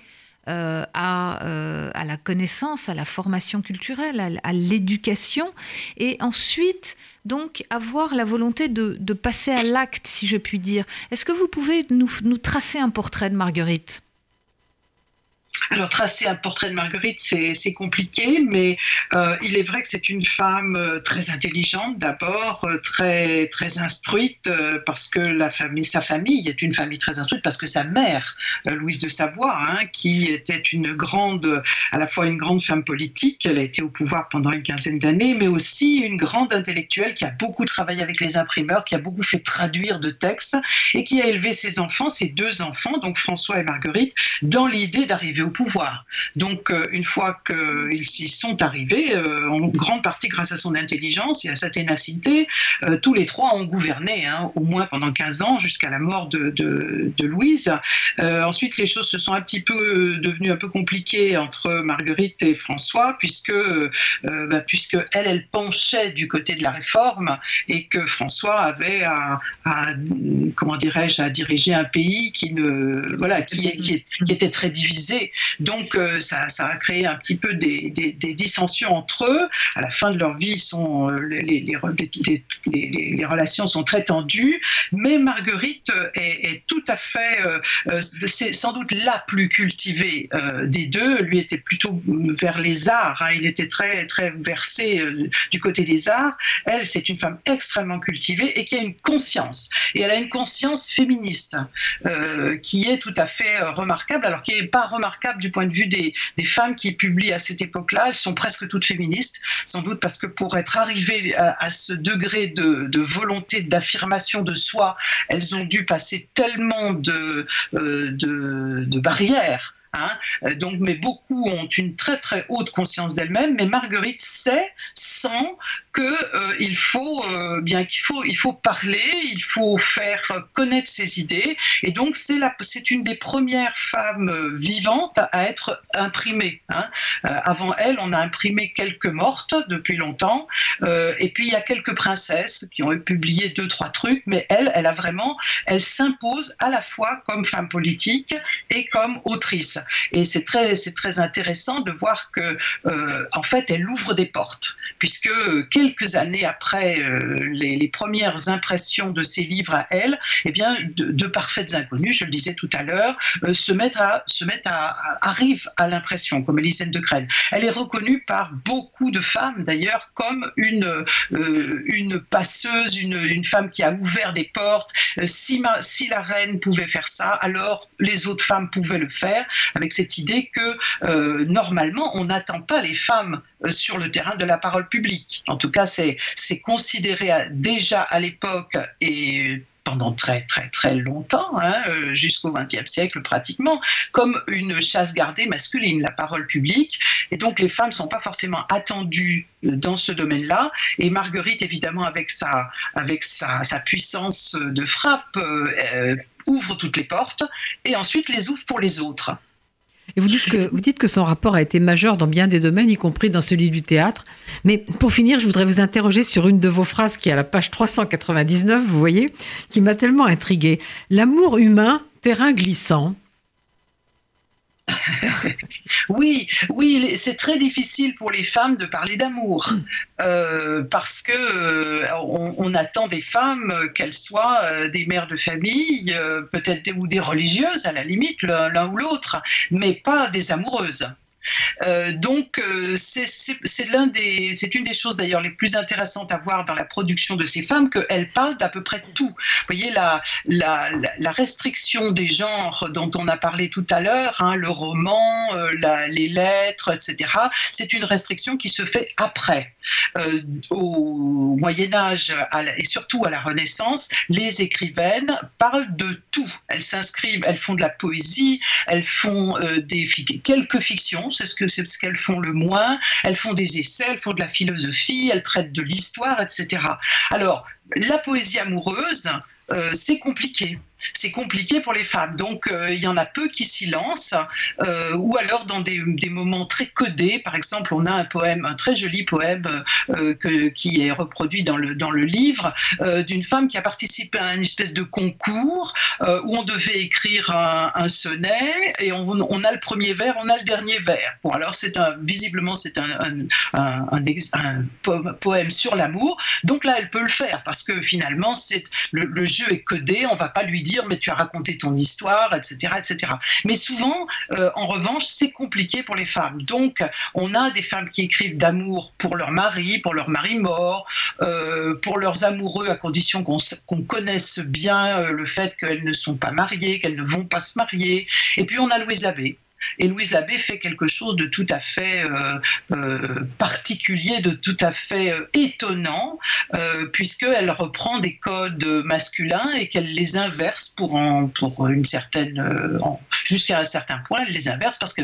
euh, euh, à, la connaissance, à la formation culturelle, à, l'éducation, et ensuite donc avoir la volonté de, passer à l'acte, si je puis dire. Est-ce que vous pouvez nous tracer un portrait de Marguerite? Alors, tracer un portrait de Marguerite, c'est compliqué, mais euh, il est vrai que c'est une femme euh, très intelligente d'abord, euh, très, très instruite, parce que sa famille est une famille très instruite, parce que sa mère, Louise de Savoie, hein, qui était une grande, à la fois une grande femme politique, elle a été au pouvoir pendant une quinzaine d'années, mais aussi une grande intellectuelle qui a beaucoup travaillé avec les imprimeurs, qui a beaucoup fait traduire de textes, et qui a élevé ses enfants, ses deux enfants, donc François et Marguerite, dans l'idée d'arriver au pouvoir. Donc, euh, une fois qu'ils y sont arrivés, euh, en grande partie grâce à son intelligence et à sa ténacité, euh, tous les trois ont gouverné, hein, au moins pendant 15 ans, jusqu'à la mort de, Louise. ensuite, les choses se sont un petit peu devenues un peu compliquées entre Marguerite et François, puisque, bah, puisque elle, elle penchait du côté de la réforme et que François avait à, comment dirais-je, à diriger un pays qui était très divisé. Donc euh, ça, a créé un petit peu des, dissensions entre eux. À la fin de leur vie, sont, euh, les, relations sont très tendues, mais Marguerite est, tout à fait, euh, c'est sans doute la plus cultivée des deux. Lui était plutôt vers les arts, hein. il était très, très versé du côté des arts. Elle, c'est une femme extrêmement cultivée et qui a une conscience. Et elle a une conscience féministe qui est tout à fait remarquable, alors qui n'est pas remarquable du point de vue des, femmes qui publient à cette époque-là. Elles sont presque toutes féministes, sans doute parce que pour être arrivées à, ce degré de, volonté d'affirmation de soi, elles ont dû passer tellement de, euh, barrières Hein. Donc, mais beaucoup ont une très très haute conscience d'elle-même. Mais Marguerite sait, sent euh, il faut euh, bien qu'il faut il faut parler, il faut faire connaître ses idées. Et donc c'est c'est une des premières femmes vivantes à être imprimée. Hein. avant elle, on a imprimé quelques mortes depuis longtemps. et puis il y a quelques princesses qui ont publié deux trois trucs. Mais elle, elle a vraiment, elle s'impose à la fois comme femme politique et comme autrice. Et c'est très, c'est très intéressant de voir que, euh, en fait, elle ouvre des portes, puisque quelques années après euh, les, premières impressions de ses livres à elle, eh bien, de, parfaites inconnues, je le disais tout à l'heure, euh, se mettent à, se mettent à, arrivent à l'impression, comme Elisabeth de Crène. Elle est reconnue par beaucoup de femmes, d'ailleurs, comme une, une passeuse, une, une, femme qui a ouvert des portes. Si, si la reine pouvait faire ça, alors les autres femmes pouvaient le faire. avec cette idée que normalement on n'attend pas les femmes sur le terrain de la parole publique. En tout cas, c'est considéré déjà à l'époque et pendant très très très longtemps, hein, euh, jusqu'au XXe siècle pratiquement, comme une chasse gardée masculine, la parole publique. Et donc les femmes ne sont pas forcément attendues euh, dans ce domaine-là. Et Marguerite, évidemment, avec sa, avec sa, sa puissance de frappe, euh, ouvre toutes les portes et ensuite les ouvre pour les autres. Et vous dites, que, vous dites que son rapport a été majeur dans bien des domaines, y compris dans celui du théâtre. Mais pour finir, je voudrais vous interroger sur une de vos phrases qui est à la page 399, vous voyez, qui m'a tellement intriguée. L'amour humain, terrain glissant. oui, oui, c'est très difficile pour les femmes de parler d'amour euh, parce que euh, on, attend des femmes qu'elles soient euh, des mères de famille, peut-être ou des religieuses à la limite, l'un ou l'autre, mais pas des amoureuses. Euh, donc, euh, c'est l'un des, une des choses d'ailleurs les plus intéressantes à voir dans la production de ces femmes, qu'elles parlent d'à peu près tout. Vous voyez la, restriction des genres dont on a parlé tout à l'heure, hein, le roman, euh, les lettres, etc. C'est une restriction qui se fait après. au Moyen Âge et surtout à la Renaissance, les écrivaines parlent de tout. Elles s'inscrivent, elles font de la poésie, elles font quelques fictions c'est ce que c'est ce qu'elles font le moins? Elles font des essais, elles font de la philosophie, elles traitent de l'histoire, etc. Alors, la poésie amoureuse, euh, c'est compliqué c'est compliqué pour les femmes. Donc euh, il y en a peu qui s'y lancent, euh, ou alors dans des, moments très codés. Par exemple, on a un poème, un très joli poème euh, qui est reproduit dans le, dans le livre d'une femme qui a participé à une espèce de concours où on devait écrire un, sonnet et on, a le premier vers, on a le dernier vers. Bon, alors c'est visiblement c'est un, poème sur l'amour. Donc là, elle peut le faire parce que finalement, c'est le, le jeu est codé. On va pas lui dire mais tu as raconté ton histoire, etc. etc. Mais souvent, euh, en revanche, c'est compliqué pour les femmes. Donc, on a des femmes qui écrivent d'amour pour leur mari, pour leur mari mort, euh, pour leurs amoureux, à condition qu'on connaisse bien euh, le fait qu'elles ne sont pas mariées, qu'elles ne vont pas se marier. Et puis, on a Louise Labbé et Louise Labbé fait quelque chose de tout à fait euh, euh, particulier, de tout à fait euh, étonnant, puisqu'elle reprend des codes masculins et qu'elle les inverse pour, une certaine. jusqu'à un certain point, elle les inverse parce que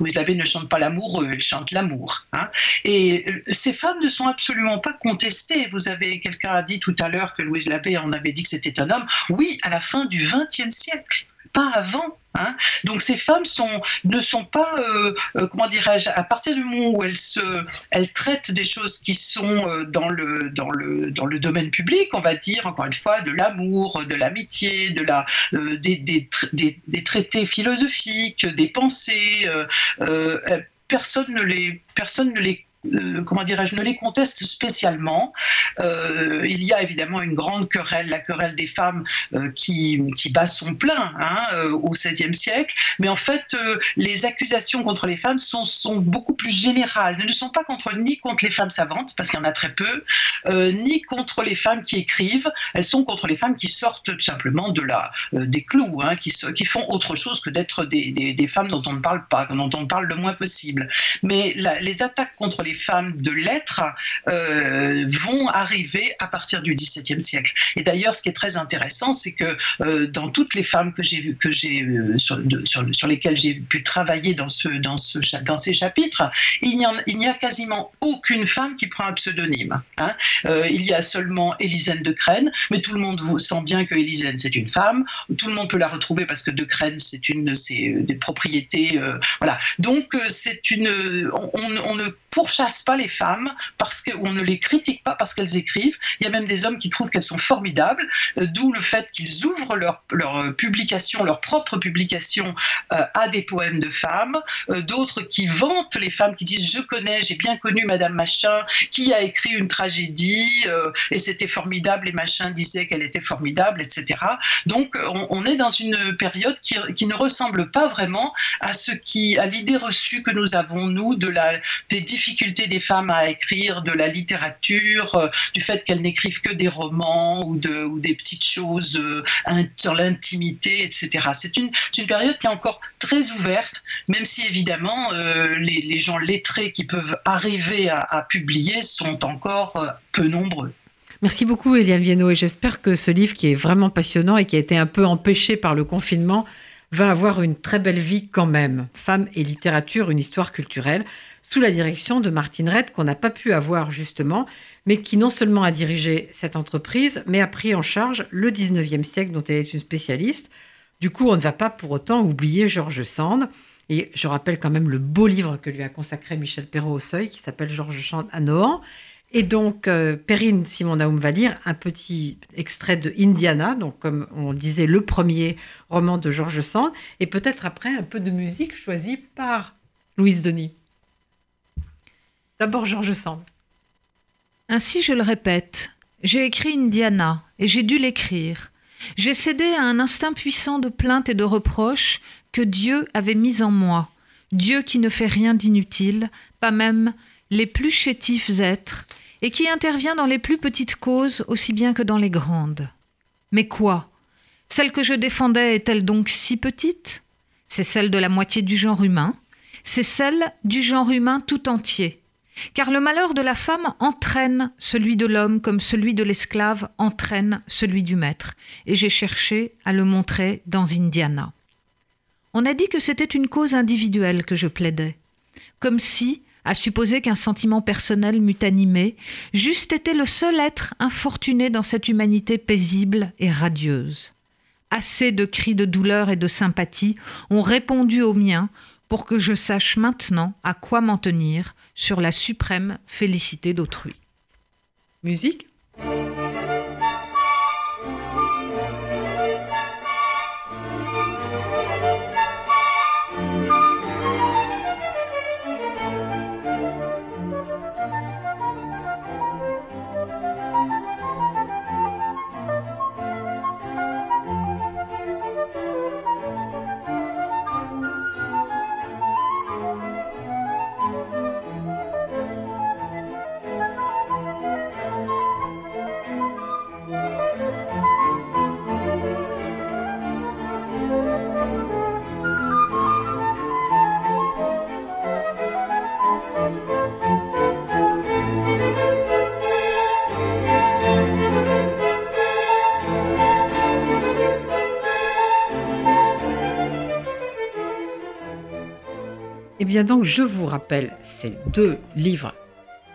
Louise Labbé ne chante pas l'amour, elle chante l'amour. Hein. Et ces femmes ne sont absolument pas contestées. Vous avez, quelqu'un a dit tout à l'heure que Louise Labbé, on avait dit que c'était un homme. Oui, à la fin du XXe siècle, pas avant. Hein. Donc ces femmes sont, ne sont pas, euh, euh, comment dirais-je, à partir du moment où elles, se, traitent des choses qui sont euh, dans, le, domaine public, on va dire encore une fois, de l'amour, de l'amitié, de la, des, des, des, traités philosophiques, des pensées, personne ne les, personne ne les euh, comment dirais-je, ne les conteste spécialement. Euh, il y a évidemment une grande querelle, la querelle des femmes euh, qui, qui, bat son plein hein, au XVIe siècle, mais en fait, les accusations contre les femmes sont, beaucoup plus générales. Elles ne sont pas contre, ni contre les femmes savantes, parce qu'il y en a très peu, ni contre les femmes qui écrivent, elles sont contre les femmes qui sortent tout simplement de la, des clous, hein, qui, qui, font autre chose que d'être des, des, femmes dont on ne parle pas, dont on parle le moins possible. Mais les attaques contre les femmes de lettres euh, vont arriver à partir du XVIIe siècle. Et d'ailleurs, ce qui est très intéressant, c'est que euh, dans toutes les femmes que j'ai que j'ai euh, sur, sur, lesquelles j'ai pu travailler dans ce dans ce dans ces chapitres, il n'y a quasiment aucune femme qui prend un pseudonyme. Hein. il y a seulement Élisène de Crène, mais tout le monde sent bien que Élisène c'est une femme. Tout le monde peut la retrouver parce que de Crène c'est une c'est des propriétés voilà. Donc c'est une on, ne pas les femmes parce qu'on ne les critique pas parce qu'elles écrivent. Il y a même des hommes qui trouvent qu'elles sont formidables, euh, d'où le fait qu'ils ouvrent leur, leur euh, publication, leur propre publication euh, à des poèmes de femmes, d'autres qui vantent les femmes, qui disent je connais, j'ai bien connu Madame Machin, qui a écrit une tragédie et c'était formidable et Machin disait qu'elle était formidable, etc. Donc on, est dans une période qui, qui, ne ressemble pas vraiment à ce qui, à l'idée reçue que nous avons nous de la des difficultés difficulté des femmes à écrire de la littérature, du fait qu'elles n'écrivent que des romans ou, de, ou des petites choses sur l'intimité, etc. C'est une, une, période qui est encore très ouverte, même si évidemment les, les, gens lettrés qui peuvent arriver à, à publier sont encore peu nombreux. Merci beaucoup, Eliane Viennot, et j'espère que ce livre, qui est vraiment passionnant et qui a été un peu empêché par le confinement, va avoir une très belle vie quand même. Femmes et littérature, une histoire culturelle, sous la direction de Martine Redd, qu'on n'a pas pu avoir justement, mais qui non seulement a dirigé cette entreprise, mais a pris en charge le 19e siècle dont elle est une spécialiste. Du coup, on ne va pas pour autant oublier Georges Sand. Et je rappelle quand même le beau livre que lui a consacré Michel Perrault au Seuil, qui s'appelle Georges Sand à Nohant. Et donc, euh, Perrine Simon-Naoum va lire un petit extrait de Indiana, donc comme on disait, le premier roman de Georges Sand, et peut-être après un peu de musique choisie par Louise Denis. D'abord Georges Sand. Ainsi, je le répète, j'ai écrit Indiana, et j'ai dû l'écrire. J'ai cédé à un instinct puissant de plainte et de reproche que Dieu avait mis en moi. Dieu qui ne fait rien d'inutile, pas même les plus chétifs êtres, et qui intervient dans les plus petites causes aussi bien que dans les grandes. Mais quoi? Celle que je défendais est-elle donc si petite? C'est celle de la moitié du genre humain, c'est celle du genre humain tout entier. Car le malheur de la femme entraîne celui de l'homme comme celui de l'esclave entraîne celui du maître, et j'ai cherché à le montrer dans Indiana. On a dit que c'était une cause individuelle que je plaidais, comme si, à supposer qu'un sentiment personnel m'eût animé, j'eusse été le seul être infortuné dans cette humanité paisible et radieuse. Assez de cris de douleur et de sympathie ont répondu aux miens pour que je sache maintenant à quoi m'en tenir sur la suprême félicité d'autrui. Musique donc, je vous rappelle ces deux livres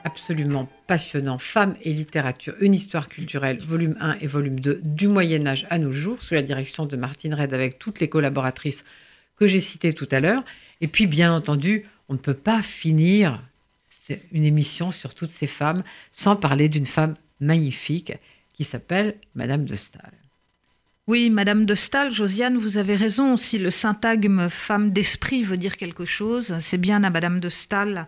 absolument passionnants, Femmes et littérature, une histoire culturelle, volume 1 et volume 2, du Moyen Âge à nos jours, sous la direction de Martine Red avec toutes les collaboratrices que j'ai citées tout à l'heure. Et puis, bien entendu, on ne peut pas finir une émission sur toutes ces femmes sans parler d'une femme magnifique qui s'appelle Madame de Staël. Oui, Madame de Stahl, Josiane, vous avez raison. Si le syntagme femme d'esprit veut dire quelque chose, c'est bien à Madame de Stahl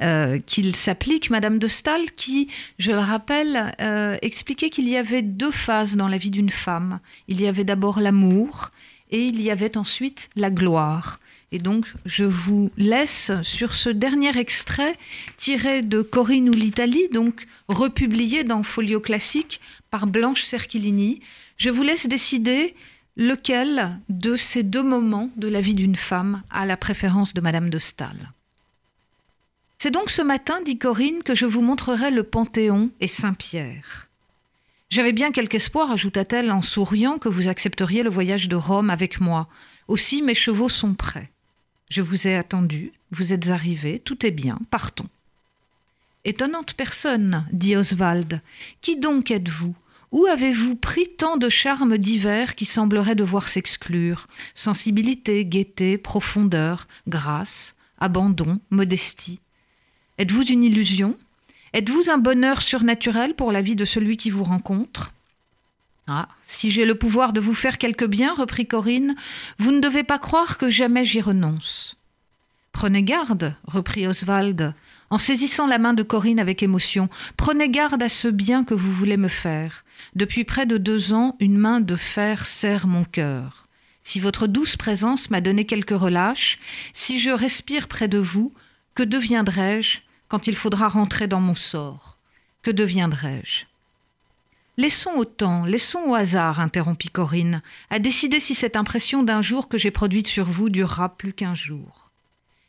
euh, qu'il s'applique. Madame de Stahl qui, je le rappelle, euh, expliquait qu'il y avait deux phases dans la vie d'une femme. Il y avait d'abord l'amour et il y avait ensuite la gloire. Et donc, je vous laisse sur ce dernier extrait tiré de Corinne ou l'Italie, donc republié dans Folio Classique par Blanche Cerchilini. Je vous laisse décider lequel de ces deux moments de la vie d'une femme a la préférence de Madame de Staël. C'est donc ce matin, dit Corinne, que je vous montrerai le Panthéon et Saint-Pierre. J'avais bien quelque espoir, ajouta-t-elle en souriant, que vous accepteriez le voyage de Rome avec moi. Aussi mes chevaux sont prêts. Je vous ai attendu, vous êtes arrivé, tout est bien, partons. Étonnante personne, dit Oswald. Qui donc êtes-vous? Où avez-vous pris tant de charmes divers qui sembleraient devoir s'exclure? Sensibilité, gaieté, profondeur, grâce, abandon, modestie. Êtes-vous une illusion? Êtes-vous un bonheur surnaturel pour la vie de celui qui vous rencontre? Ah, si j'ai le pouvoir de vous faire quelque bien, reprit Corinne, vous ne devez pas croire que jamais j'y renonce. Prenez garde, reprit Oswald, en saisissant la main de Corinne avec émotion. Prenez garde à ce bien que vous voulez me faire. Depuis près de deux ans, une main de fer serre mon cœur. Si votre douce présence m'a donné quelque relâche, si je respire près de vous, que deviendrai-je quand il faudra rentrer dans mon sort? Que deviendrai-je? Laissons au temps, laissons au hasard, interrompit Corinne, à décider si cette impression d'un jour que j'ai produite sur vous durera plus qu'un jour.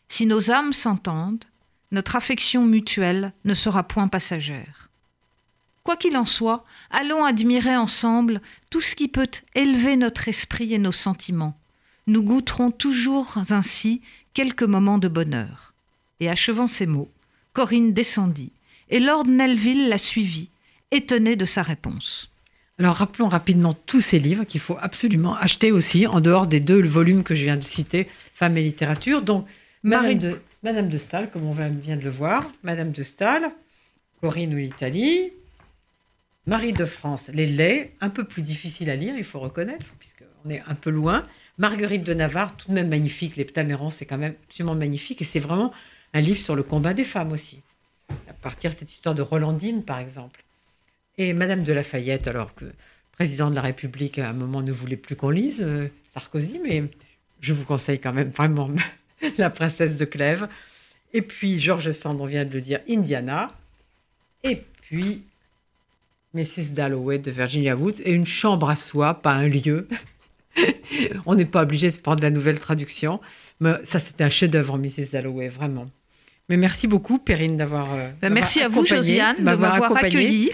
Si nos âmes s'entendent, notre affection mutuelle ne sera point passagère. Quoi qu'il en soit, allons admirer ensemble tout ce qui peut élever notre esprit et nos sentiments. Nous goûterons toujours ainsi quelques moments de bonheur. Et achevant ces mots, Corinne descendit, et Lord Nelville la suivit, étonné de sa réponse. Alors rappelons rapidement tous ces livres qu'il faut absolument acheter aussi, en dehors des deux volumes que je viens de citer, Femmes et littérature. Donc Marie de, Madame de Stahl, comme on vient de le voir, Madame de Stahl, Corinne ou l'Italie, Marie de France, les laits, un peu plus difficile à lire, il faut reconnaître, puisqu'on est un peu loin. Marguerite de Navarre, tout de même magnifique, les Ptamérans, c'est quand même absolument magnifique, et c'est vraiment un livre sur le combat des femmes aussi, à partir de cette histoire de Rolandine, par exemple. Et Madame de Lafayette, alors que président de la République, à un moment, ne voulait plus qu'on lise euh, Sarkozy, mais je vous conseille quand même vraiment La princesse de Clèves. Et puis George Sand, on vient de le dire, Indiana. Et puis Mrs. Dalloway de Virginia Wood. Et une chambre à soi, pas un lieu. on n'est pas obligé de prendre la nouvelle traduction. Mais ça, c'était un chef-d'œuvre, Mrs. Dalloway, vraiment. Mais merci beaucoup, Perrine, d'avoir. Ben, merci à vous, Josiane, de m'avoir accueilli.